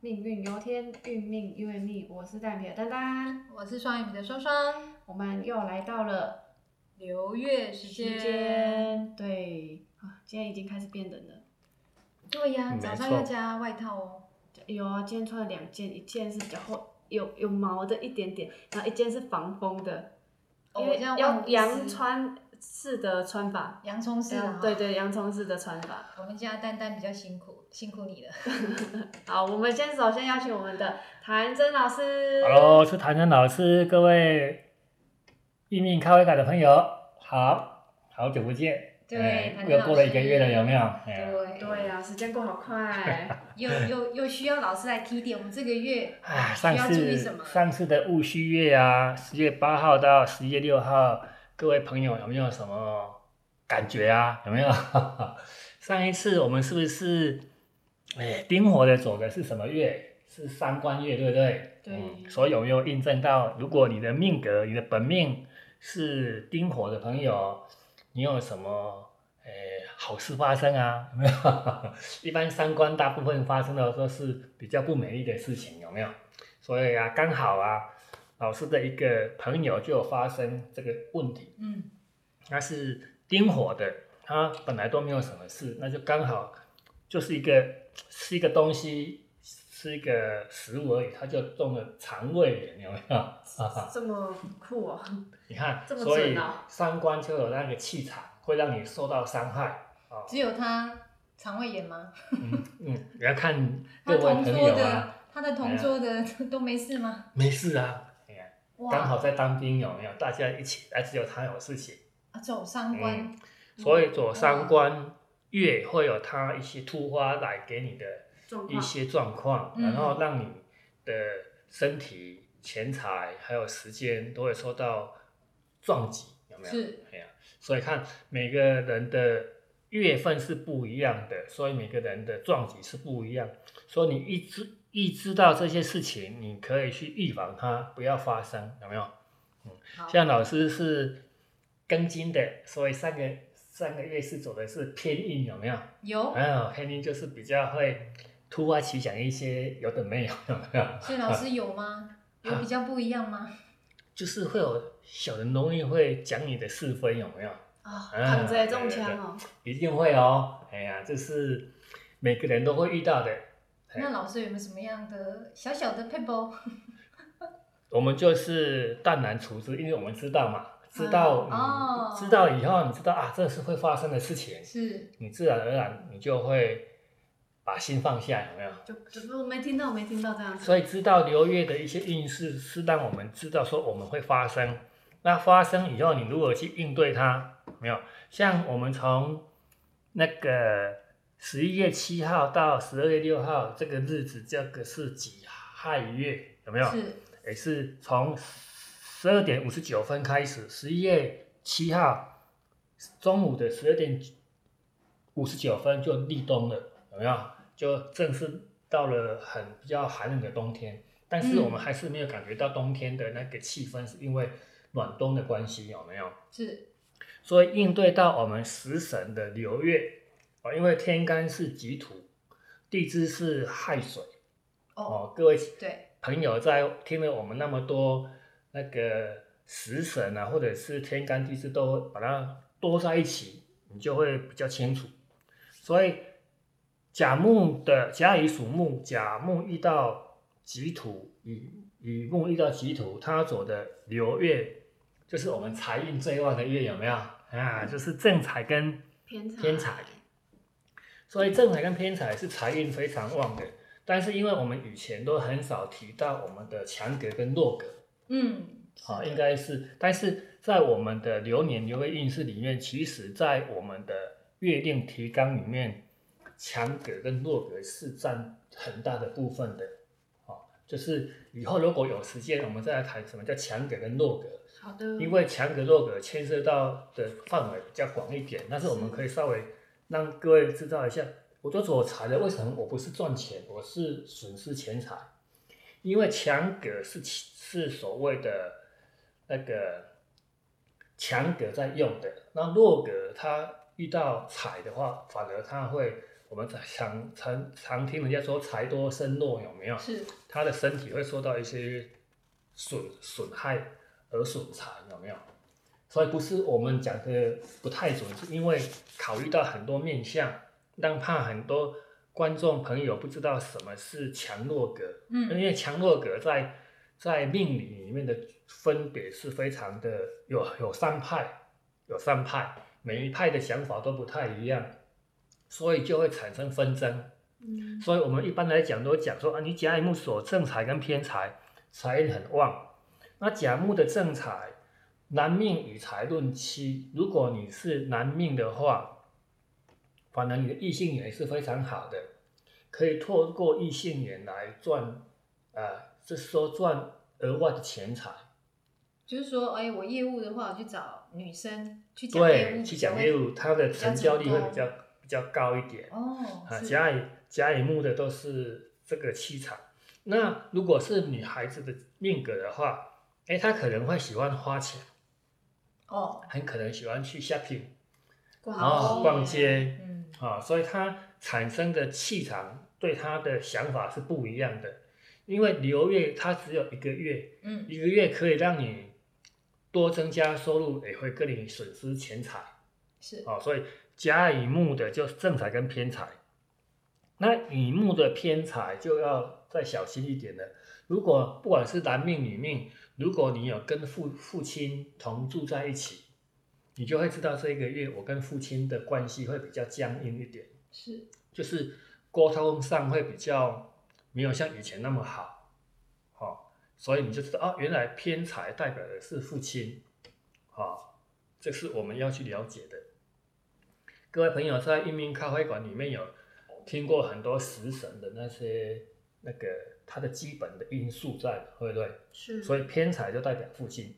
命运由天，运命由命。我是蛋皮的丹丹，我是双眼皮的双双。我们又来到了流月时时间。对啊，今天已经开始变冷了。对呀、嗯早上要加外套哦。有啊，今天穿了两件，一件是比较厚，有有毛的一点点，然后一件是防风的，哦因为要洋失穿式的穿法。洋葱式啊，对。对，洋葱式的穿法。我们家丹丹比较辛苦，辛苦你了。好，我们先首先邀请我们的谭真老师。Hello，我是谭真老师，各位运命咖啡馆的朋友，好好久不见。对又过了一个月了，有没有？哎对对啊、时间过好快。又又又需要老师来提点我们这个月啊，需上次？上次的戊戌月啊，十月八号到十月六号，各位朋友有没有什么感觉啊？有没有？上一次我们是不是哎丁火的走的是什么月？是三官月，对不对？对嗯所以有没有印证到，如果你的命格、你的本命是丁火的朋友，你有什么诶好事发生啊？有没有？一般三观大部分发生的都是比较不美丽的事情，有没有？所以啊，刚好啊，老师的一个朋友就有发生这个问题，嗯，他是丁火的，他本来都没有什么事，那就刚好就是一个是一个东西，吃一个食物而已，他就中了肠胃炎，有没有？这 么酷哦！你看，这么所以三观就有那个气场，会让你受到伤害啊。只有他肠胃炎吗？嗯嗯，你要看他各位朋同桌的友啊，，他的同桌的都没事吗？没事啊，哎呀，刚好，在当兵有没有？大家一起，哎，只有他有事情。啊走三关，所以左三官月会有它一些突发来给你的一些状况，嗯然后让你的身体、钱财还有时间都会受到撞击，有没有？是，哎呀，所以看每个人的月份是不一样的，所以每个人的撞击是不一样。所以你一知一知道这些事情，你可以去预防它不要发生，有没有？嗯像老师是庚金的，所以三个上个月是走的是偏硬，有没有？有，啊，偏硬就是比较会突发奇想一些有的没有，有没有？所以老师有吗？有比较不一样吗？就是会有小人容易会讲你的是非，有没有？啊，啊扛着中枪哦。一定会哦。哎呀，这是每个人都会遇到的。哎那老师有没有什么样的小小的 pebble？我们就是淡然处之，因为我们知道嘛，知道，知道以后，你知道啊，这是会发生的事情，是，你自然而然你就会把心放下，有没有？就就是我没听到，没听到这样子。所以知道流月的一些运势，是让我们知道说我们会发生。那发生以后，你如何去应对它？没有，像我们从那个十一月七号到十二月六号这个日子，这个是己亥月，有没有？是，也是从十二点五十九分开始，十一月七号中午的十二点五十九分就立冬了，有没有？就正式到了很比较寒冷的冬天，但是嗯我们还是没有感觉到冬天的那个气氛，是因为暖冬的关系，有没有？是，所以应对到我们食神的流月啊，因为天干是己土，地支是亥水哦，哦，各位对，朋友在听了我们那么多那个食神啊，或者是天干地支，都把它多在一起，你就会比较清楚。所以甲木的甲乙属木，甲木遇到己土，乙乙木遇到己土，它走的流月就是我们财运最旺的月，有没有啊？就是正财跟偏财。偏财所以正财跟偏财是财运非常旺的，但是因为我们以前都很少提到我们的强格跟弱格，嗯，好、应该是，但是在我们的流年流月运势里面，其实在我们的月令提纲里面，强格跟弱格是占很大的部分的，哦，就是以后如果有时间，我们再来谈什么叫强格跟弱格，好的。因为强格弱格牵涉到的范围比较广一点，但是我们可以稍微让各位知道一下，我做左财的为什么我不是赚钱，我是损失钱财？因为强格是是所谓的那个强格在用的，那弱格它遇到财的话，反而它会我们常常常听人家说财多身弱，有没有？是他的身体会受到一些损损害而损财，有没有？所以不是我们讲的不太准，是因为考虑到很多面相，但怕很多观众朋友不知道什么是强弱格。嗯因为强弱格在在命理里面的分别是非常的有有三派，有三派，每一派的想法都不太一样，所以就会产生纷争。嗯所以我们一般来讲都讲说啊，你甲乙木所正财跟偏财，财运很旺。那甲木的正财，男命与财论妻，如果你是男命的话，反而你的异性缘是非常好的，可以透过异性缘来赚，啊，就是说赚额外的钱财。就是说，哎，我业务的话，我去找女生去讲业对，务，去讲业务，它的成交率会比较比较高。一点。哦，啊，是。甲乙甲乙木的都是这个气场。那如果是女孩子的命格的话，哎，她可能会喜欢花钱，哦，很可能喜欢去 shopping 逛逛街。嗯，啊，所以它产生的气场对他的想法是不一样的。因为流月它只有一个月，嗯，一个月可以让你多增加收入，也会跟你损失钱财。是，哦，所以甲乙木的就是正财跟偏财，那乙木的偏财就要再小心一点了。如果不管是男命女命，如果你有跟父父亲同住在一起，你就会知道这一个月我跟父亲的关系会比较僵硬一点，是，就是沟通上会比较没有像以前那么好，哦，所以你就知道哦，原来偏财代表的是父亲，哦，这是我们要去了解的。各位朋友在运命咖啡馆里面有听过很多食神的那些那个它的基本的因素在，对不对？是，所以偏财就代表父亲，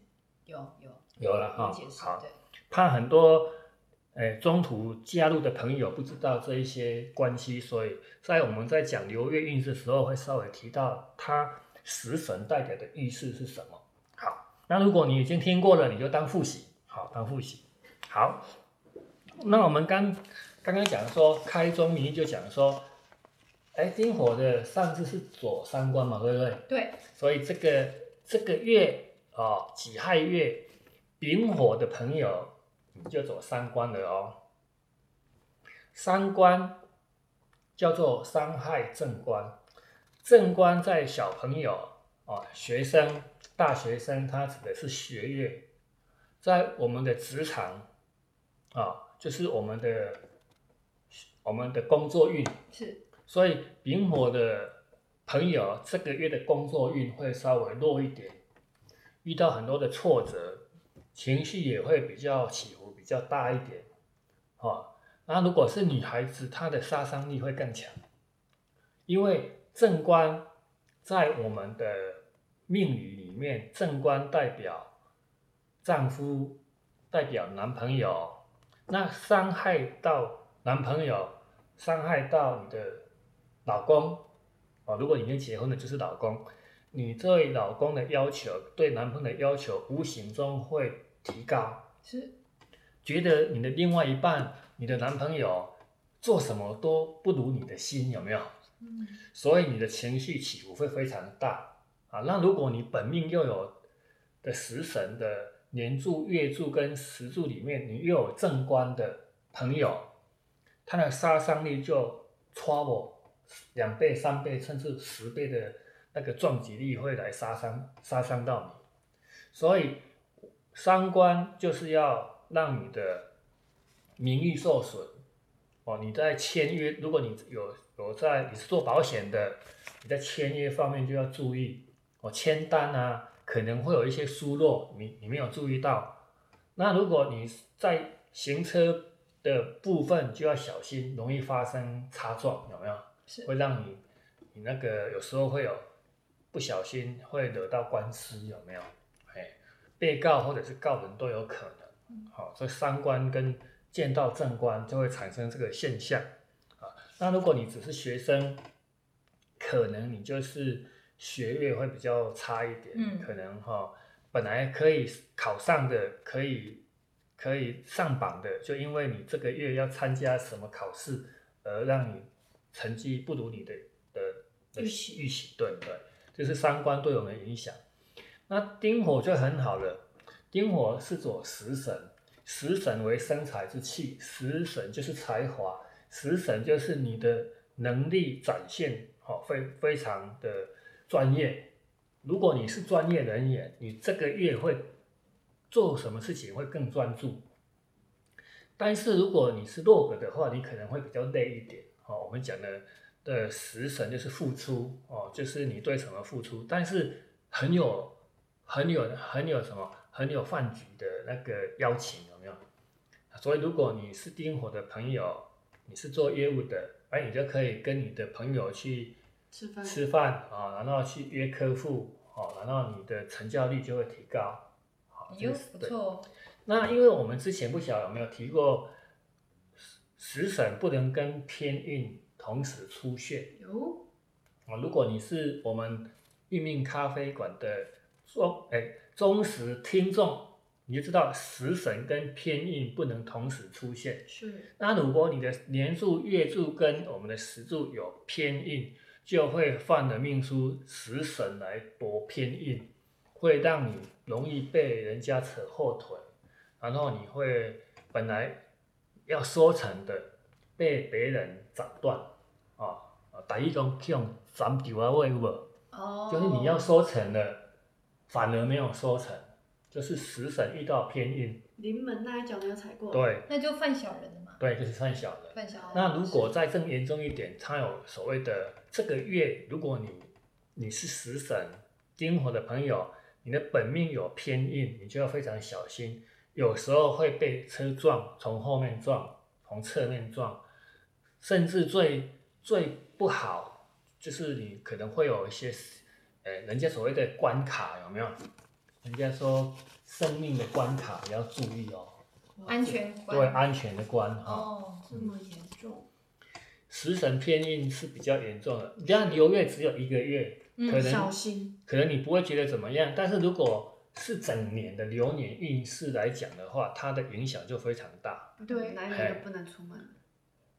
有有。有了哈好对，怕很多诶中途加入的朋友不知道这一些关系，所以在我们在讲流月运势的时候，会稍微提到它食神代表的意思是什么。好，那如果你已经听过了，你就当复习，好，当复习。好，那我们刚刚刚讲说开宗明义就讲说，哎，丁火的上字是左三官嘛，对不对？对，所以这个这个月哦，己亥月丙火的朋友，你就走三关了哦。三关叫做伤害正官，正官在小朋友啊，学生、大学生，他指的是学业，在我们的职场啊、就是我们的我们的工作运，是，所以丙火的朋友这个月的工作运会稍微弱一点，遇到很多的挫折，情绪也会比较起伏比较大一点，哦。那如果是女孩子，她的杀伤力会更强，因为正官在我们的命理里面，正官代表丈夫，代表男朋友，那伤害到男朋友，伤害到你的老公哦，如果已经结婚了，就是老公，你对老公的要求，对男朋友的要求，无形中会提高，是，觉得你的另外一半，你的男朋友做什么都不如你的心，有没有？嗯，所以你的情绪起伏会非常大啊。那如果你本命又有的食神的年柱、月柱跟时柱里面，你又有正官的朋友，他的杀伤力就 trouble 两倍、三倍甚至十倍的那个撞击力会来杀伤杀伤到你。所以伤官就是要让你的名誉受损。哦，你在签约，如果你有有在你是做保险的，你在签约方面就要注意。哦，签单啊，可能会有一些疏漏，你你没有注意到。那如果你在行车的部分就要小心，容易发生擦撞，有没有？是，会让你你那个有时候会有不小心会惹到官司，有没有？哎，被告或者是告人都有可能。好、所以三观跟见到正官就会产生这个现象啊。那如果你只是学生，可能你就是学业会比较差一点，嗯可能哈、本来可以考上的，可以可以上榜的，就因为你这个月要参加什么考试而让你成绩不如你的的的预期预期，对对，这是三观对我们的影响。那丁火就很好了，丁火是走食神，食神为生财之气，食神就是才华，食神就是你的能力展现，好、非非常的专业。如果你是专业人员，你这个月会做什么事情会更专注。但是如果你是弱格的话，你可能会比较累一点。哦，我们讲的的食神就是付出哦，就是你对什么付出，但是很有很有很有什么很有饭局的那个邀请，有没有？所以如果你是丁火的朋友，你是做业务的，哎，你就可以跟你的朋友去吃饭吃饭啊，然后去约客户哦，然后你的成交率就会提高。好，这哟个是，不错哦。那因为我们之前不晓得有没有提过，食神不能跟偏运同时出现有啊。如果你是我们运命咖啡馆的说哎忠实听众，你就知道食神跟偏印不能同时出现。是那如果你的年柱、月柱跟我们的时柱有偏印，就会犯了命书食神来夺偏印，会让你容易被人家扯后腿，然后你会本来要收成的被别人斩断啊啊！打一种这种斩掉啊位有无？哦，就是你要收成了，反而没有收成，就是食神遇到偏印，临门那一脚没有踩过，，对那就犯小人了嘛，对，就是犯小人。犯小人。那如果再更严重一点，它有所谓的这个月，如果你你是食神丁火的朋友，你的本命有偏印，你就要非常小心，有时候会被车撞，从后面撞，从侧面撞，甚至最最不好就是你可能会有一些，呃，人家所谓的关卡有没有？人家说生命的关卡也要注意哦，安全关对安全的关哈。哦，这么严重，食神偏印是比较严重的，这样流月只有一个月，嗯可小能心，可能你不会觉得怎么样，但是如果是整年的流年运势来讲的话，它的影响就非常大。对男人都不能出门，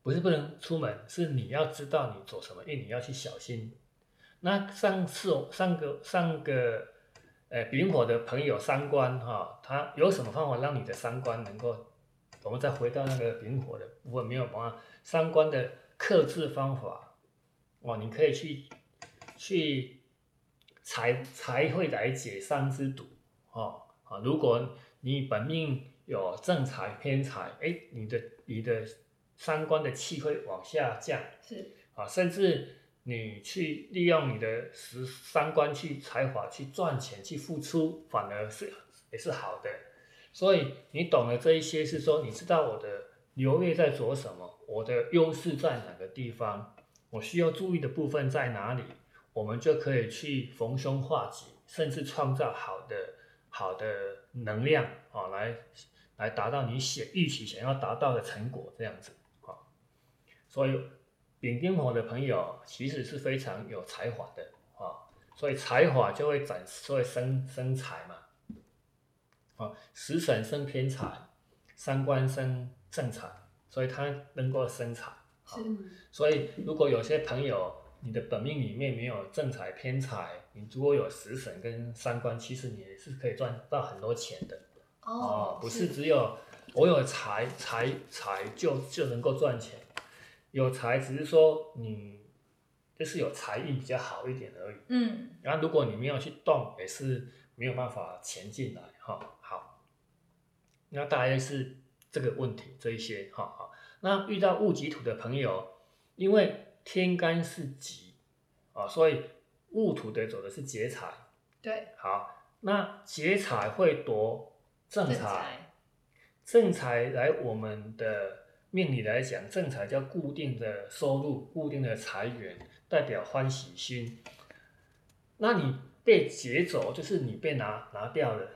不是不能出门，是你要知道你走什么运，你要去小心。那上次上个上个呃丙火的朋友三观哈、他有什么方法让你的三观能够？我们再回到那个丙火的部分，没有办法三观的克制方法哦，你可以去去才才会来解三之毒哦啊！如果你本命有正财偏财，哎，你的你的三观的气会往下降是啊，甚至你去利用你的十三观去才华去赚钱去付出，反而是也是好的。所以你懂了这一些，是说你知道我的流月在做什么，我的优势在哪个地方，我需要注意的部分在哪里，我们就可以去逢凶化吉，甚至创造好的好的能量啊，来来达到你想预期想要达到的成果，这样子啊。所以丙丁火的朋友其实是非常有才华的啊，所以才华就会展示，就会生生财嘛。啊，食神生偏财，三官生正财，所以他能够生财。好是嗯，所以如果有些朋友你的本命里面没有正财偏财，你如果有食神跟三官，其实你也是可以赚到很多钱的。哦，不是只有我有财财财就就能够赚钱，有才只是说你就是有财运比较好一点而已。嗯，然后如果你没有去动，也是没有办法前进来哈。好，那大概是这个问题这一些哈好。那遇到戊己土的朋友，因为天干是己啊，所以戊土的走的是劫财。对，好，那劫财会夺正财，正财来我们的命理来讲，正财叫固定的收入、固定的财源，代表欢喜心。那你被劫走，就是你被拿拿掉了。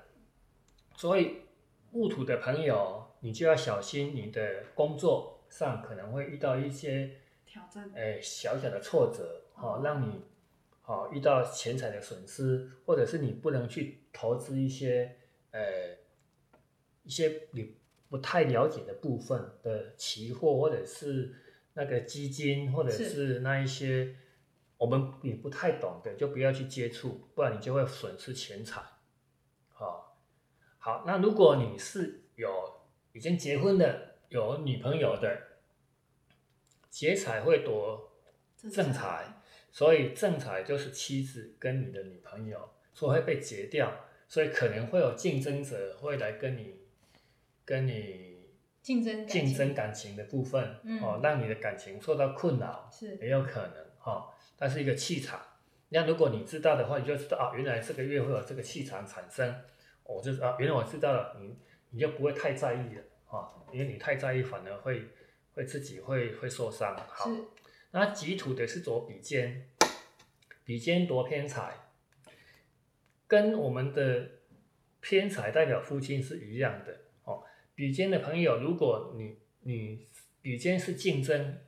所以戊土的朋友，你就要小心你的工作上可能会遇到一些挑战，诶小小的挫折，哦，让你哦遇到钱财的损失，或者是你不能去投资一些呃一些你不太了解的部分的期货，或者是那个基金或者是。是那一些我们也不太懂的，就不要去接触，不然你就会损失钱财。好、好，那如果你是有已经结婚的，有女朋友的，劫财会夺正财，所以正财就是妻子跟你的女朋友，所以会被劫掉，所以可能会有竞争者会来跟你跟你竞争竞争感情的部分，嗯哦，让你的感情受到困扰，是也有可能哈、哦，它是一个气场。那如果你知道的话，你就知道啊，原来这个月会有这个气场产生，我就啊，原来我知道了，你你就不会太在意了啊、哦，因为你太在意反而会会自己会会受伤。好，那己土的是左比肩，比肩夺偏财，跟我们的偏财代表父亲是一样的哦。比肩的朋友，如果你你比肩是竞争，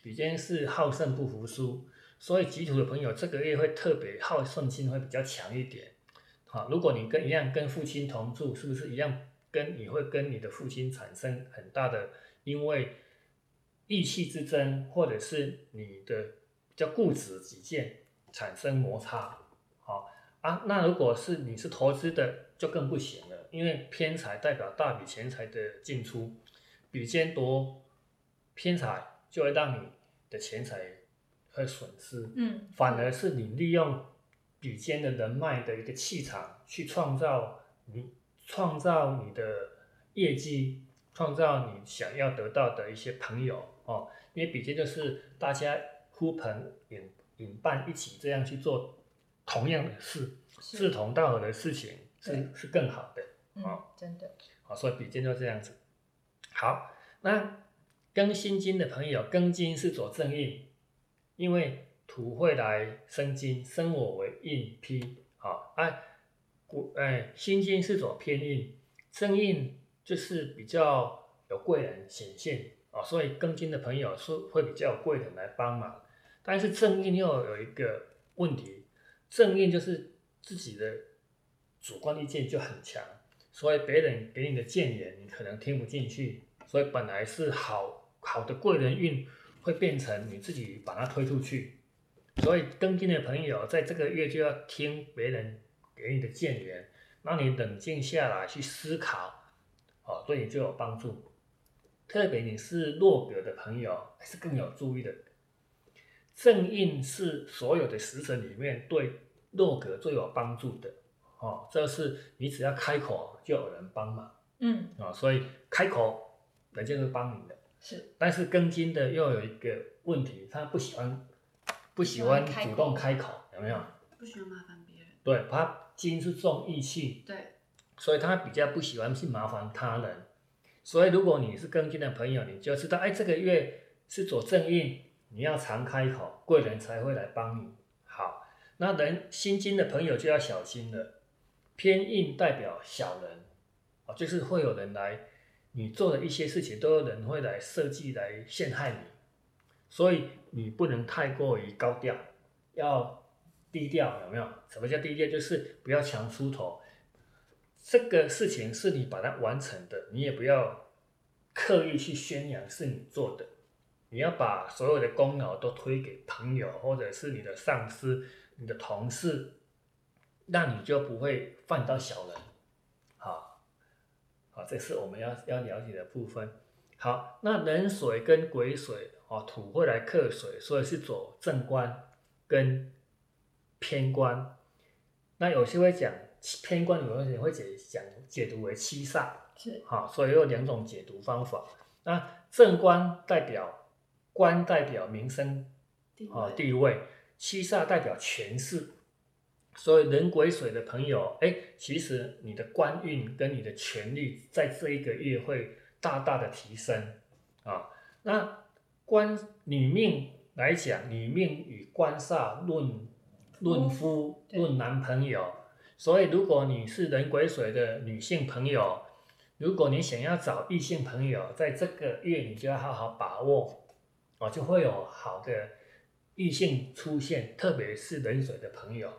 比肩是好胜不服输，所以己土的朋友这个月会特别好胜心会比较强一点。好、如果你跟一样跟父亲同住，是不是一样跟你会跟你的父亲产生很大的因为意气之争，或者是你的比较固执己见产生摩擦。好、啊，那如果是你是投资的，就更不行了，因为偏财代表大笔钱财的进出，比肩多偏财就会让你的钱财会损失。嗯，反而是你利用比肩的人脉的一个气场，去创造你创造你的业绩，创造你想要得到的一些朋友哦。因为比肩就是大家呼朋引引伴一起这样去做同样的事，志同道合的事情是是更好的。嗯好，真的好，所以比肩就这样子。好，那庚辛金的朋友，庚金是左正印，因为土会来生金，生我为印批。好，啊，古哎，辛金是左偏印，正印就是比较有贵人显现哦，所以庚金的朋友是会比较有贵人来帮忙。但是正印又有一个问题，正印就是自己的主观意见就很强。所以别人给你的谏言，你可能听不进去，所以本来是好好的贵人运，会变成你自己把它推出去。所以庚金的朋友在这个月就要听别人给你的谏言，让你冷静下来去思考，哦，对你就有帮助。特别你是弱格的朋友，是更有注意的。正印是所有的食神里面对弱格最有帮助的。哦，这是你只要开口就有人帮忙嗯啊、哦，所以开口人家会帮你的。是但是庚金的又有一个问题，他不喜欢不喜欢主动开口，有没有？不喜欢麻烦别人。对，他金是重义气，对，所以他比较不喜欢去麻烦他人。所以如果你是庚金的朋友，你就知道，哎，这个月是走正运，你要常开口，贵人才会来帮你。好，那人辛金的朋友就要小心了。偏硬代表小人，啊，就是会有人来，你做的一些事情都有人会来设计来陷害你，所以你不能太过于高调，要低调，有没有？什么叫低调？就是不要强出头。这个事情是你把它完成的，你也不要刻意去宣扬是你做的，你要把所有的功劳都推给朋友或者是你的上司、你的同事。那你就不会犯到小人，好，好，这是我们要要了解的部分。好，那人水跟癸水哦，土会来克水，所以是走正官跟偏官。那有些会讲偏官，有些会解讲解读为七煞，是好，所以有两种解读方法。那正官代表官代表名声地啊、位地位，七煞代表权势。所以人癸水的朋友，哎，其实你的官运跟你的权力在这一个月会大大的提升啊。那官女命来讲，女命与官煞论论夫对论男朋友，所以如果你是人癸水的女性朋友，如果你想要找异性朋友，在这个月你就要好好把握哦，就会有好的异性出现，特别是人水的朋友。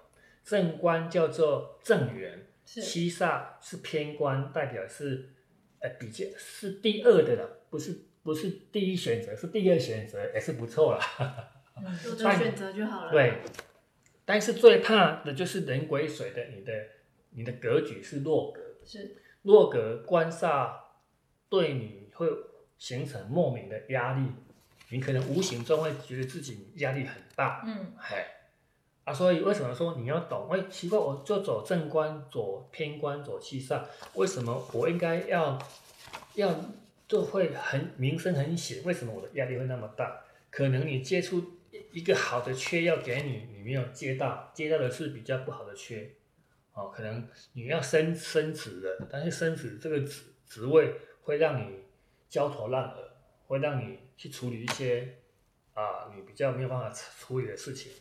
正官叫做正缘，七煞是偏官，代表是呃比较是第二的了，不是不是第一选择，是第二选择也是不错啦。嗯有的选择就好了。对，但是最怕的就是人癸水的，你的你的格局是弱格，是。弱格官煞对你会形成莫名的压力，你可能无形中会觉得自己压力很大，嗯。嘿，啊，所以为什么说你要懂？哎，奇怪，我就走正官、走偏官、走七煞，为什么我应该要要就会很名声很显？为什么我的压力会那么大？可能你接触一一个好的缺要给你，你没有接到，接到的是比较不好的缺，哦，可能你要升升职了，但是升职这个职职位会让你焦头烂额，会让你去处理一些啊你比较没有办法处理的事情。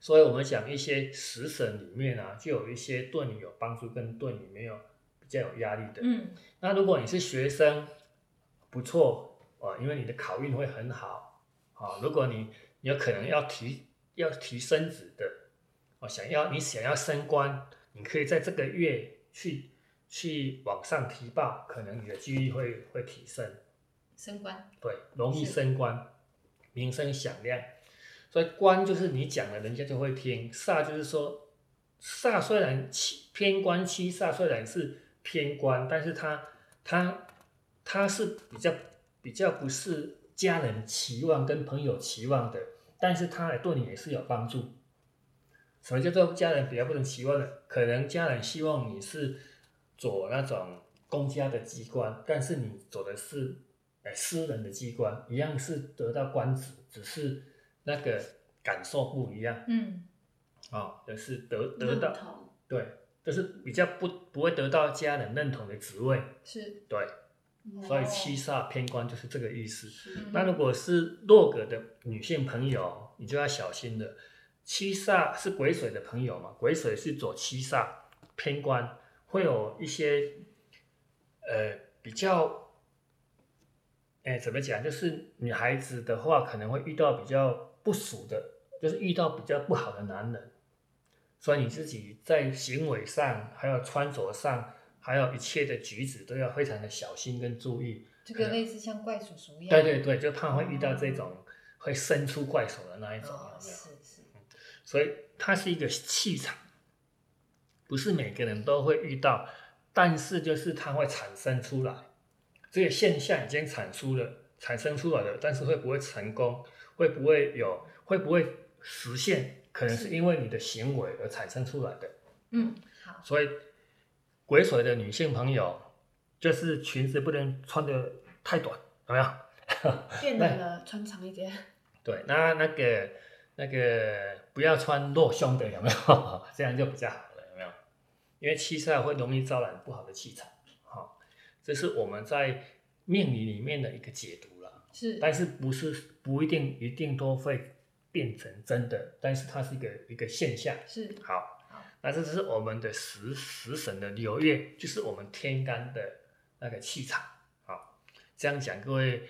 所以我们讲一些食神里面啊，就有一些对你有帮助，跟对你没有比较有压力的。嗯那如果你是学生，不错啊，因为你的考运会很好啊。如果你你有可能要提要提升职的，哦，想要你想要升官，你可以在这个月去去往上提报，可能你的几率会会提升，升官对，容易升官，名声响亮。所以官就是你讲了，人家就会听；煞就是说，煞虽然七偏官七煞虽然是偏官，但是他他他是比较比较不是家人期望跟朋友期望的，但是它对你也是有帮助。什么叫做家人比较不能期望的？可能家人希望你是走那种公家的机关，但是你走的是呃私人的机关，一样是得到官职，只是那个感受不一样嗯啊，就是得得到对，就是比较不不会得到家人认同的职位，是对，所以哦七煞偏官就是这个意思。那如果是弱格的女性朋友，你就要小心了。七煞是癸水的朋友嘛，癸水是走七煞偏官，会有一些呃比较，哎怎么讲？就是女孩子的话，可能会遇到比较不熟的，就是遇到比较不好的男人，所以你自己在行为上，还有穿着上，还有一切的举止都要非常的小心跟注意。这个类似像怪叔叔一样，对对对，就怕会遇到这种会伸出怪手的那一种，哦，有没有？是是，所以它是一个气场，不是每个人都会遇到，但是就是它会产生出来，这个现象已经产出了，产生出来了，但是会不会成功，会不会有，会不会实现，可能是因为你的行为而产生出来的。嗯好，所以，癸水的女性朋友，就是裙子不能穿的太短，有没有？变冷了，穿长一点。对，那那个那个不要穿露胸的，有没有？这样就比较好了，有没有？因为七煞会容易招揽不好的气场，好、这是我们在命理里面的一个解读了，是但是不是不一定一定都会变成真的，但是它是一个一个现象。是好好，那这是我们的食食神的流月，就是我们天干的那个气场。好，这样讲，各位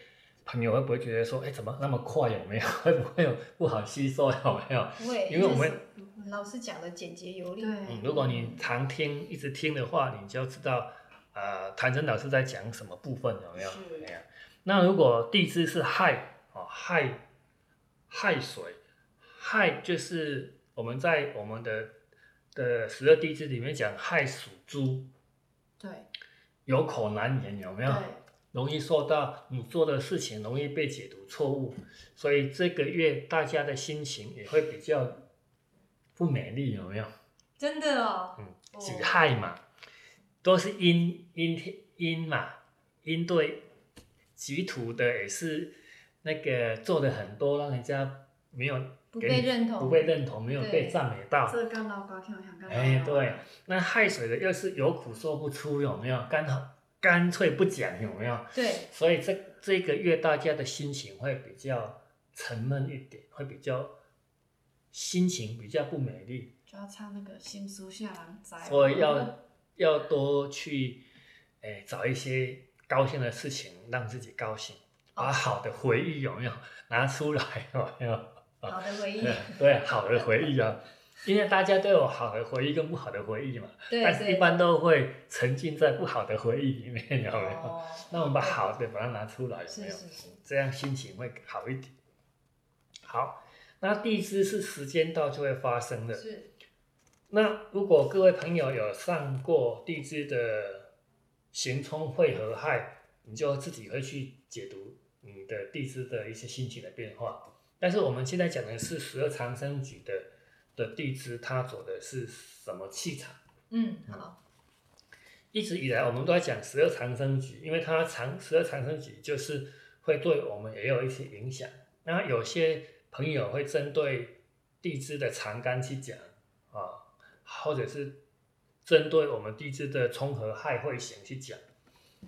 朋友会不会觉得说，哎，怎么那么快？有没有？会不会有不好吸收？有没有？不会，因为我们老师讲的简洁有力，对嗯，如果你常听，一直听的话，你就知道，呃，谭真老师在讲什么部分，有没有？是没有。那如果地支是亥，哦，亥，亥水，亥就是我们在我们的的十二地支里面讲，亥属猪，对有口难言，有没有？容易受到你做的事情容易被解读错误，所以这个月大家的心情也会比较不美丽，有没有？真的哦，嗯，哦己亥嘛，都是阴阴天阴嘛，阴对己土的也是那个做的很多，让人家没有不被认同。不被认同，没有被赞美到。这干老高跳想干哎，对，那害水的又是有苦说不出，有没有？干好干脆不讲，有没有？对，所以这这个月大家的心情会比较沉闷一点，会比较心情比较不美丽，就要唱那个新书下郎仔，所以要要多去哎、找一些高兴的事情让自己高兴，把好的回忆有没有拿出来有没有？好的回忆，对对，好的回忆啊，因为大家都有好的回忆跟不好的回忆嘛，对但是一般都会沉浸在不好的回忆里面，有没有？哦那我们把好的把它拿出来，有没有？是是，这样心情会好一点。好，那地支是时间到就会发生的。是那如果各位朋友有上过地支的刑冲会合害，你就自己会去解读你的地支的一些心情的变化。但是我们现在讲的是十二长生局的的地支，它走的是什么气场？嗯好一直以来我们都在讲十二长生局，因为它长十二长生局就是会对我们也有一些影响。那有些朋友会针对地支的长干去讲啊，或者是针对我们地支的冲合害会行去讲。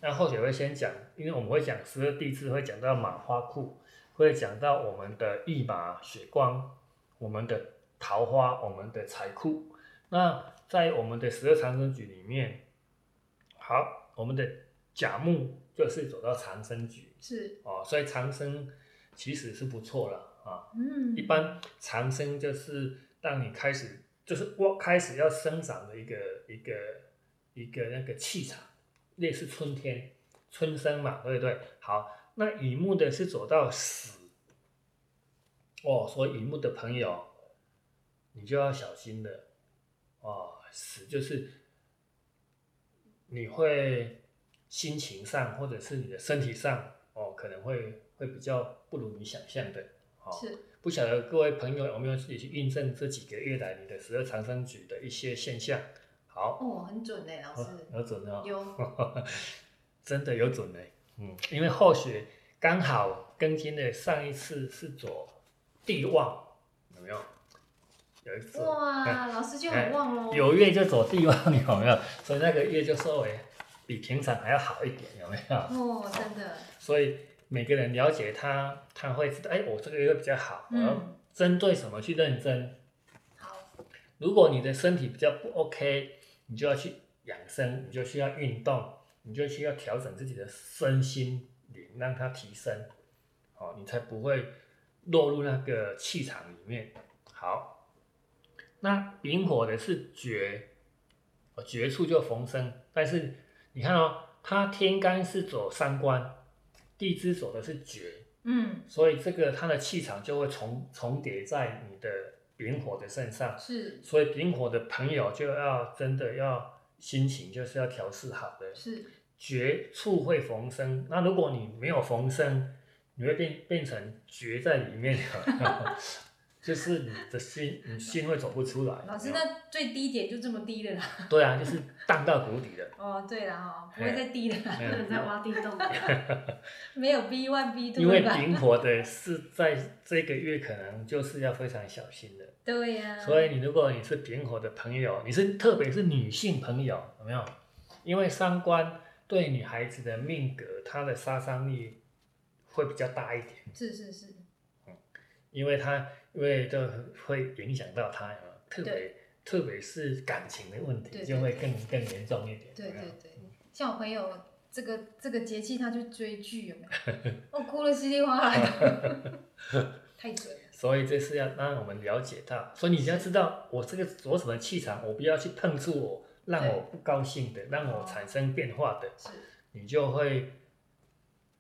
那后学会先讲，因为我们会讲十二地支，会讲到马花库，会讲到我们的驿马血光，我们的桃花，我们的财库。那在我们的十二长生局里面，好，我们的甲木就是走到长生局是哦，所以长生其实是不错了啊。嗯一般长生就是让你开始，就是我开始要生长的一个一个一个那个气场，类似春天春生嘛，对不对？好，那乙木的是走到死哦，所以乙木的朋友你就要小心了哦，死就是你会心情上或者是你的身体上哦，可能会会比较不如你想象的哦。是不晓得各位朋友有没有自己去印证这几个月来你的十二长生局的一些现象？好，哦很准嘞，老哦师有准哦，有 真的有准呢。嗯，因为后学刚好更新的上一次是左地旺，有没有？有一次哇，老师就很旺哦，有月就左地旺，有没有？所以那个月就稍微比平常还要好一点，有没有？哦真的所以每个人了解他，他会知道，哎，我这个月比较好，我要嗯针对什么去认真。好如果你的身体比较不 OK，你就要去养生，你就需要运动，你就需要调整自己的身心灵，让它提升，好、你才不会落入那个气场里面。好，那丙火的是绝，哦，绝处就逢生，但是你看哦，它天干是走三官，地支走的是绝，嗯。所以这个它的气场就会重重叠在你的丙火的身上。是所以丙火的朋友就要真的要心情就是要调试好的，是绝处会逢生。那如果你没有逢生，你会变变成绝在里面，就是你的心，你心会走不出来。老师那最低点就这么低的啦，对啊，就是荡到谷底了。哦对了哦，不会再低了啦，没有有人在挖地洞了。没有 B one B two 因为吧？丙火的是在这个月可能就是要非常小心的。对呀，所以你如果你是丙火的朋友，你是特别是女性朋友，有没有？因为三官对女孩子的命格，它的杀伤力会比较大一点，是是是，因为它因为这会影响到她，有没有特别特别是感情的问题就会更更严重一点。对对对，像我朋友这个这个节气他就追剧有没有？我哭了稀里哗啦的，太准了。所以这是要让我们了解到，所以你要知道我这个我什么气场，我不要去碰触我让我不高兴的，让我产生变化的。你就会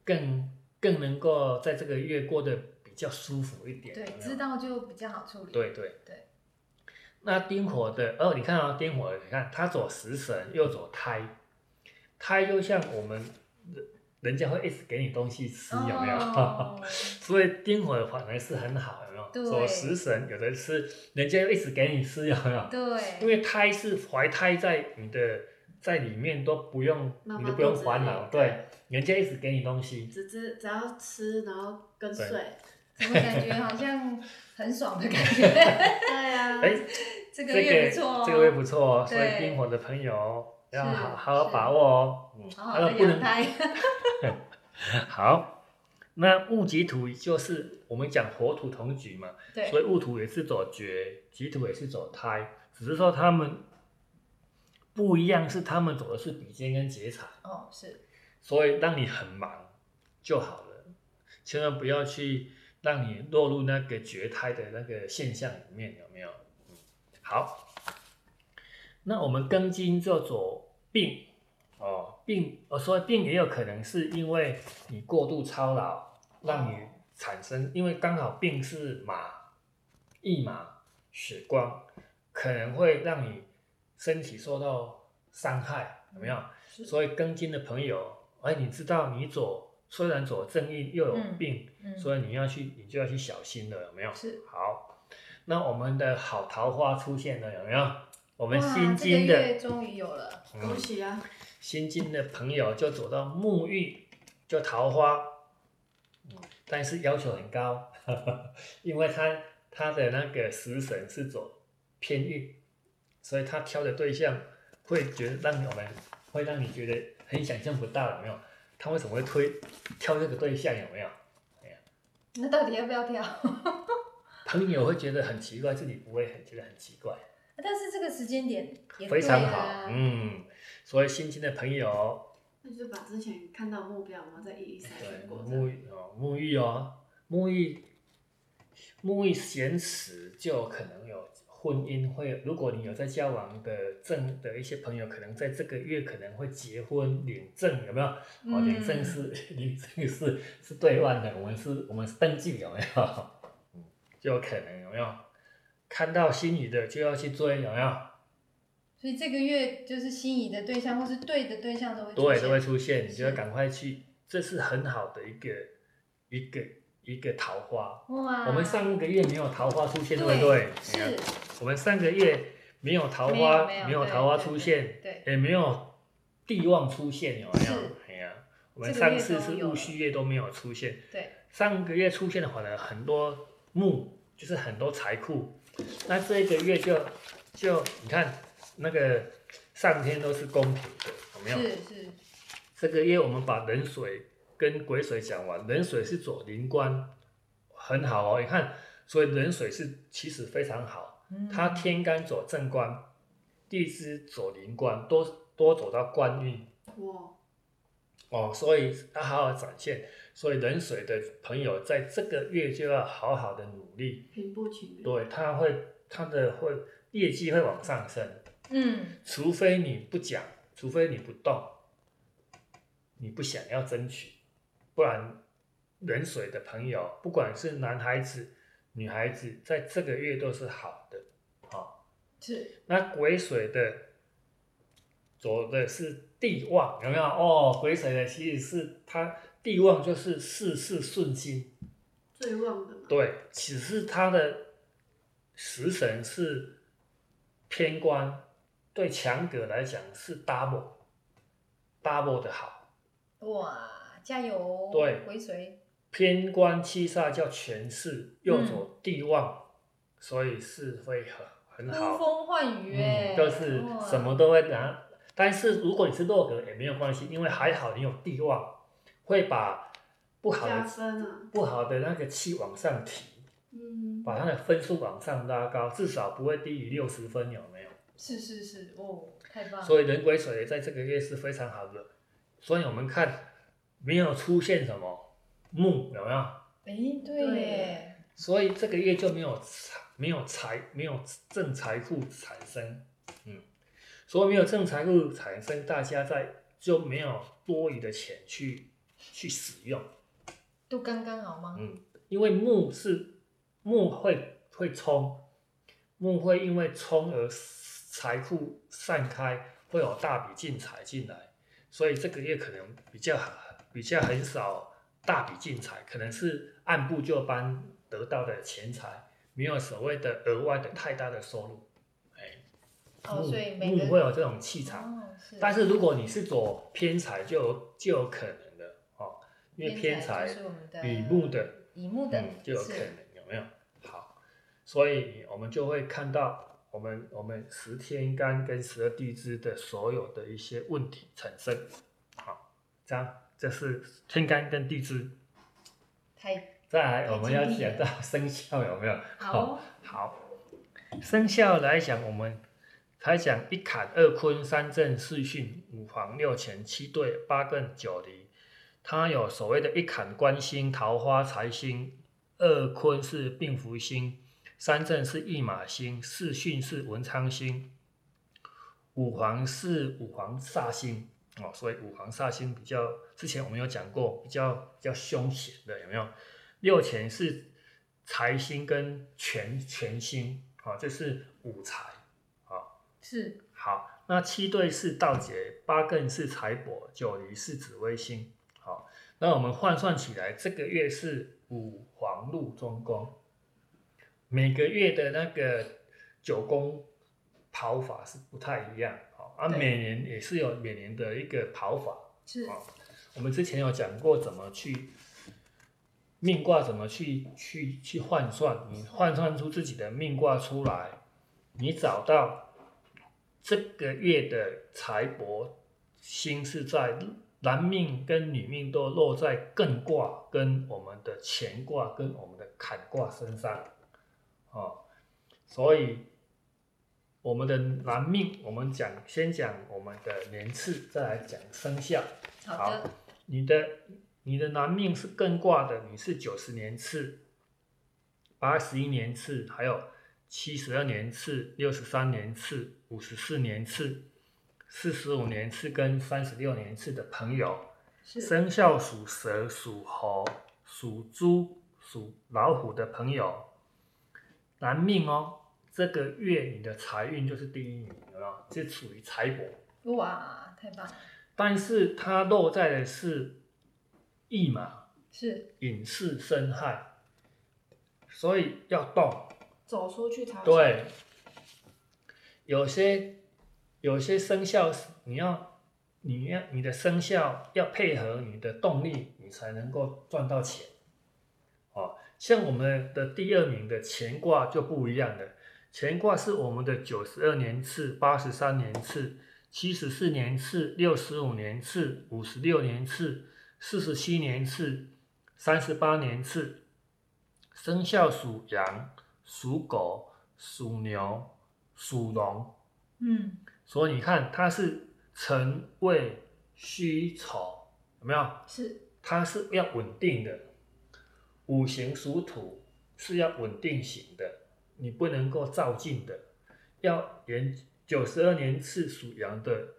更更能够在这个月过得比较舒服一点。对有，有知道就比较好处理。对对对。那丁火的哦，你看啊、丁火，你看它走食神又走胎，胎就像我们人人家会一直给你东西吃，有没有？哦所以丁火的反而是很好，有没有？对走食神有的吃人家又一直给你吃，有没有？对因，为胎是怀胎在你的在里面都不用，妈妈你都不用烦恼，对，人家一直给你东西，只只只要吃，然后跟睡。怎么感觉好像很爽的感觉？对啊，哎，这个这月不错哦，这个月不错哦，所以对丁火的朋友要好好把握哦。嗯，好好的那不能养胎。好。那戊己土就是我们讲火土同局嘛，对所以戊土也是走绝，己土也是走胎，只是说他们不一样，是他们走的是比肩跟劫财，哦，是所以让你很忙就好了，千万不要去让你落入那个绝胎的那个现象里面，有没有？嗯，好，那我们庚金叫做病哦，病哦，所以病也有可能是因为你过度操劳，让你产生，因为刚好病是马，一马血光，可能会让你身体受到伤害，有没有？所以庚金的朋友，哎，你知道你左虽然左正印又有嗯病，嗯，所以你要去，你就要去小心了，有没有？是好，那我们的好桃花出现了，有没有？我我们新这金的终于有了，嗯恭喜啊！新金的朋友就走到沐浴，就桃花，嗯，但是要求很高，因为他他的那个食神是走偏运，所以他挑的对象会觉得让我们会让你觉得很想象不到，有没有？他为什么会推挑这个对象，有没有？那到底要不要挑？朋友会觉得很奇怪，自己不会很觉得很奇怪。但是这个时间点也非常好嗯，所以新进的朋友，那就是把之前看到目标，然后再一一筛对选过。沐浴哦，沐浴哦，沐浴，沐浴闲时就可能有婚姻会，如果你有在交往的证的一些朋友，可能在这个月可能会结婚领证，有没有？哦，嗯领证是 领证是是对外的，我们是我们是登记，有没有？嗯，就有可能有没有？看到心仪的就要去追，有没有？所以这个月就是心仪的对象或是对的对象都会出对，现都会出现，你就要是赶快去，这是很好的一个一个一个桃花。哇，我们上个月没有桃花出现，对对不对？是我们上个月没有桃花，没有桃花出现，对也没有地旺出现，有没有是？哎呀，我们这个月上次是戊戌月都没有出现，对，上个月出现的话呢，很多木就是很多财库，那这一个月就就你看那个上天都是公平的，有没有？是是这个月我们把冷水跟癸水讲完，冷水是左灵官，很好哦。你看，所以冷水是其实非常好，嗯它天干走正官，地支走灵官，多多走到官运哇，哦，所以要好好展现。所以壬水的朋友在这个月就要好好的努力，平步青云。对，他会他的会业绩会往上升。嗯除非你不讲，除非你不动，你不想要争取，不然壬水的朋友，不管是男孩子、女孩子，在这个月都是好的。好、是那癸水的走的是地旺，有没有？哦，癸水的其实是它地旺就是事事顺心，最旺的。对，只是它的食神是偏官，对强者来讲是 double double 的好，哇，加油！对癸水偏官七煞叫权势，又走地旺，所以是会很很呼好，风唤雨就是什么都会拿。但是如果你是弱格也没有关系，因为还好你有地旺，会把不好的啊。不好的那个气往上提。嗯，把它的分数往上拉高，至少不会低于六十分，有没有？是是是哦，太棒了！所以人癸水在这个月是非常好的。所以我们看没有出现什么木，有没有？哎，对所以这个月就没有财，没有财，没有正财富产生。嗯，所以没有正财富产生，大家在就没有多余的钱去去使用。都刚刚好吗？嗯，因为木是木会会冲，木会因为冲而财富散开，会有大笔进财进来，所以这个月可能比较比较很少大笔进财，可能是按部就班得到的钱财，没有所谓的额外的太大的收入。哎，哦，木所以每个木会有这种气场。哦是，但是如果你是走偏财，就有就有可能的哦，因为偏财就是我们的与木的乙木的嗯，就有可能有没有？好，所以我们就会看到我们我们十天干跟十二地支的所有的一些问题产生。好，这样这是天干跟地支。太再来，我们要讲到生肖有没有？好哦好，生肖来讲，我们才讲一坎、二坤、三震、四巽、五黄、六乾、七兑、八艮、九离。它有所谓的一坎官星、桃花财星，二坤是病福星，三正是驿马星，四巽是文昌星，五黄是五黄煞星哦，所以五黄煞星比较，之前我们有讲过，比较比较凶险的有没有？六钱是财星跟权权星，啊、这是五财，啊、是好，那七对是道劫，八艮是财帛，九离是紫微星。好，那我们换算起来，这个月是五黄禄中宫，每个月的那个九宫跑法是不太一样。好，啊，每年也是有每年的一个跑法。是。啊我们之前有讲过怎么去命卦，怎么去去去换算，你换算出自己的命卦出来，你找到这个月的财帛星是在男命跟女命都落在艮卦跟我们的乾卦跟我们的坎卦身上，哦，所以我们的男命，我们讲先讲我们的年次，再来讲生肖。好的，你的你的男命是艮卦的，你是九十年次、八十一年次，还有七十二年次、六十三年次、五十四年次、四十五年次跟三十六年次的朋友，生肖属蛇、属猴、属猪、属老虎的朋友，男命哦，这个月你的财运就是第一名，有没有？是处于财帛。哇，太棒了，但是它落在的是驿马，是隐士生害，所以要动。走出去才有对，有些有些生肖是你要你要你的生肖要配合你的动力，你才能够赚到钱。哦，像我们的第二名的乾卦就不一样了，乾卦是我们的九十二年次、八十三年次、七十四年次、六十五年次、五十六年次、四十七年次、三十八年次，生肖属羊、属狗、属牛、属龙，嗯。所以你看它是辰未戌丑，有没有？是。它是要稳定的，五行属土是要稳定型的，你不能够照进的，要研九十二年次属羊的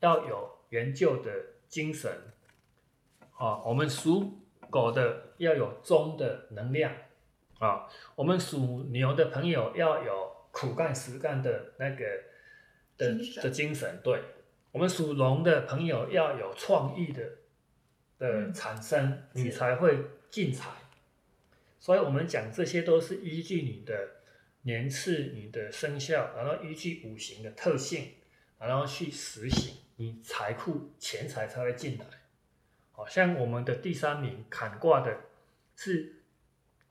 要有研究的精神，啊，我们属狗的要有中的能量，啊，我们属牛的朋友要有苦干实干的那个的精的精神，对，我们属龙的朋友要有创意的的嗯。产生，你才会进财。所以我们讲这些都是依据你的年次、你的生肖，然后依据五行的特性，然后去实行，你财库钱财才会进来。好像我们的第三名坎卦的是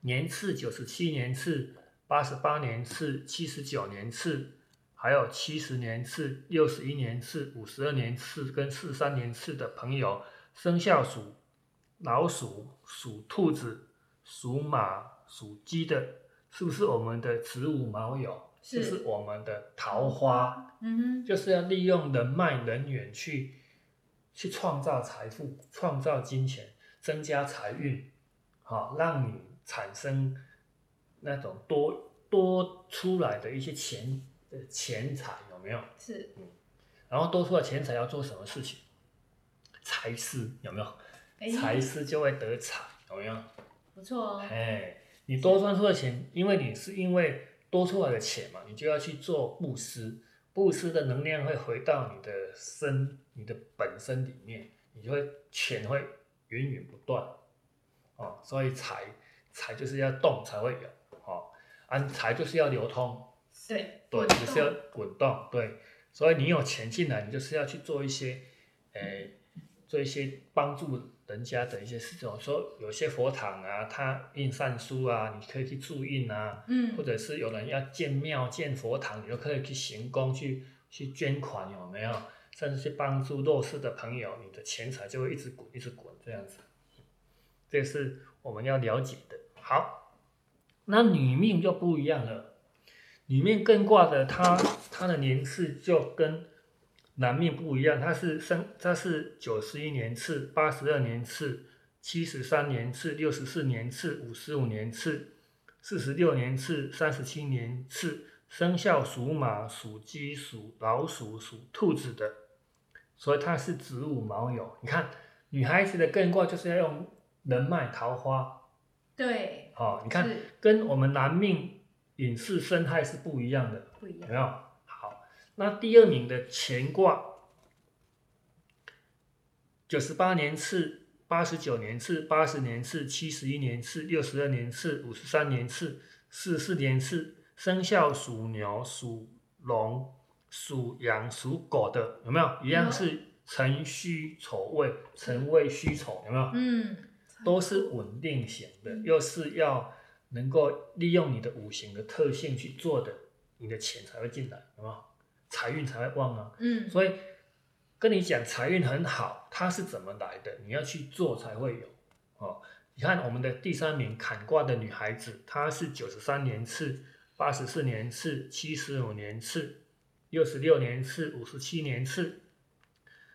年次九十七年次、八十八年次、七十九年次，还有七十年次、六十一年次、五十二年次跟四三年次的朋友，生肖属老鼠、属兔子、属马、属鸡的，是不是我们的子午卯酉？是就是我们的桃花，嗯哼就是要利用人脉人缘去去创造财富、创造金钱、增加财运，好、让你产生那种多多出来的一些钱的钱财，有没有？是然后多出来钱财要做什么事情？财师有没有？哎财师就会得财，有没有？不错哦，哎，你多赚出的钱，因为你是因为多出来的钱嘛，你就要去做布施，布施的能量会回到你的身、你的本身里面，你就会钱会源源不断，哦，所以财财就是要动才会有，哦，安财就是要流通，对对，就是要滚动，对，所以你有钱进来，你就是要去做一些，诶、做一些帮助人家的一些事情。我说有些佛堂啊，他印善书啊，你可以去助印啊，嗯或者是有人要建庙、建佛堂，你就可以去行宫、去去捐款，有没有？甚至去帮助弱势的朋友，你的钱财就会一直滚、一直滚这样子。这是我们要了解的。好，那女命就不一样了。女命更挂的，她，她的年次就跟男命不一样，它是生它是九十一年次、八十二年次、七十三年次、六十四年次、五十五年次、四十六年次、三十七年次，生肖属马、属鸡、属老鼠、属兔子的，所以它是子午卯酉。你看，女孩子的艮卦就是要用人脉桃花，对，哦，你看跟我们男命隐士生害是不一样的。不一样。有没有？好，那第二名的乾卦，九十八年次、八十九年次、八十年次、七十一年次、六十二年次、五十三年次、四十四年次，生肖属牛、属龙、属羊、属狗的，有没有？一样是辰戌丑未，辰未戌丑，有没有？嗯，都是稳定型的，嗯又是要能够利用你的五行的特性去做的，你的钱才会进来，有没有？财运才会旺啊。嗯，所以跟你讲财运很好，它是怎么来的？你要去做才会有哦。你看我们的第三名坎卦的女孩子，她是九十三年次、八十四年次、七十五年次、六十六年次、五十七年次、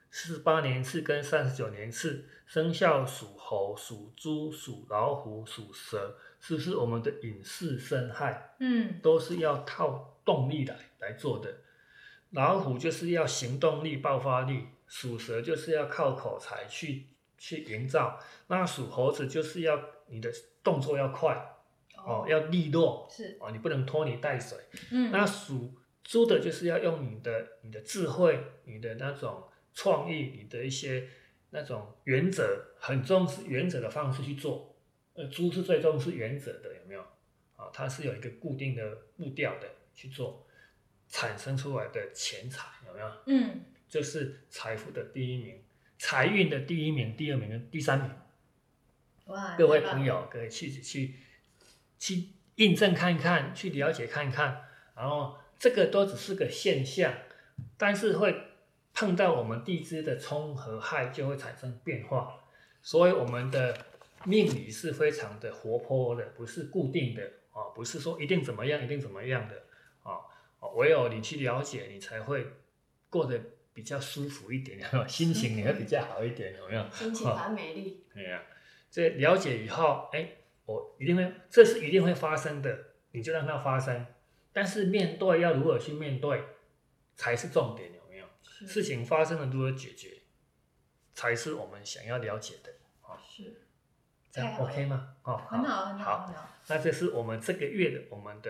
四十八年次跟三十九年次，生肖属猴、属猪、属老虎、属蛇，是不是我们的隐士生害？嗯，都是要靠动力来来做的。老虎就是要行动力、爆发力，属蛇就是要靠口才去去营造，那属猴子就是要你的动作要快哦，要利落是，哦，你不能拖泥带水。嗯，那属猪的就是要用你的你的智慧、你的那种创意、你的一些那种原则，很重视原则的方式去做。呃，猪是最重视原则的，有没有？啊，它是有一个固定的步调的去做，产生出来的钱财有没有？嗯，就是财富的第一名，财运的第一名、第二名跟第三名。哇，各位朋友可以去去去印证看看，去了解看看，然后这个都只是个现象，但是会碰到我们地支的冲和害，就会产生变化。所以我们的命理是非常的活泼的，不是固定的啊，不是说一定怎么样，一定怎么样的唯有你去了解，你才会过得比较舒服一点？心情也会比较好一点，有没有？心情很美丽。对呀、这了解以后，哎，我一定会，这是一定会发生的，你就让它发生。但是面对要如何去面对，才是重点，有没有？事情发生了如何解决，才是我们想要了解的。是这样 OK 吗？哦，很好，很，好。很好，那这是我们这个月的我们的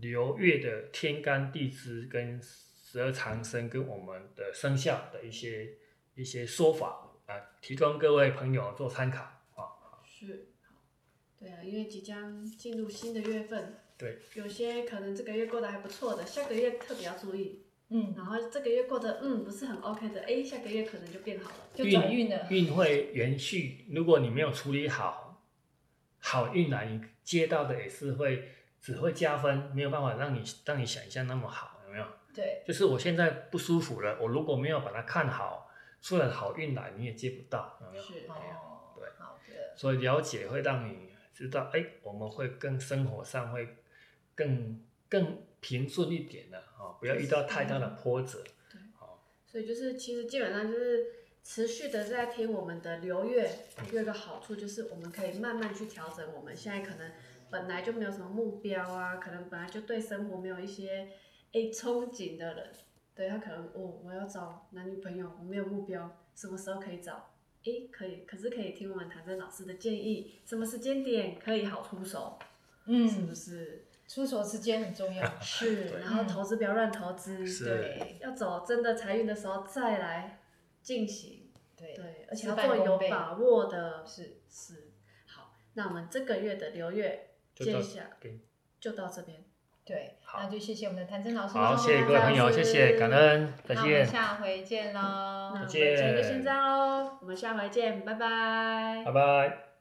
流月的天干地支跟十二长生跟我们的生肖的一些一些说法啊，提供各位朋友做参考啊。是，好，对啊，因为即将进入新的月份，对，有些可能这个月过得还不错的，下个月特别要注意。嗯，然后这个月过得嗯不是很 OK 的，哎，下个月可能就变好了。就转运了，运会延续，如果你没有处理好，好运来，你接到的也是会只会加分，没有办法让你让你想象那么好，有没有？对，就是我现在不舒服了，我如果没有把它看好，虽然好运来，你也接不到，有没有？是哦，对，好的，所以了解会让你知道，哎，我们会更生活上会更更平顺一点的啊、不要遇到太大的波折。所以就是其实基本上就是持续的在听我们的流月，有一个好处就是我们可以慢慢去调整我们现在可能本来就没有什么目标啊，可能本来就对生活没有一些诶憧憬的人，对他可能哦我要找男女朋友，我没有目标，什么时候可以找？诶，可以，可是可以听我们谭真老师的建议，什么时间点可以好出手，嗯。是不嗯，是？出手时间很重要，是，然后投资不要乱投资，对，要走真的财运的时候再来进行，对，对，而且要做有把握的，是，是。好，那我们这个月的流月，就到接下给。就到这边，对，好。那就谢谢我们的谭真老师好，喽谢谢各位朋友，谢谢，感恩，再那我们见，下回见喽那我，们再见今天就先这样喽，我们下回见，拜拜拜。拜。拜。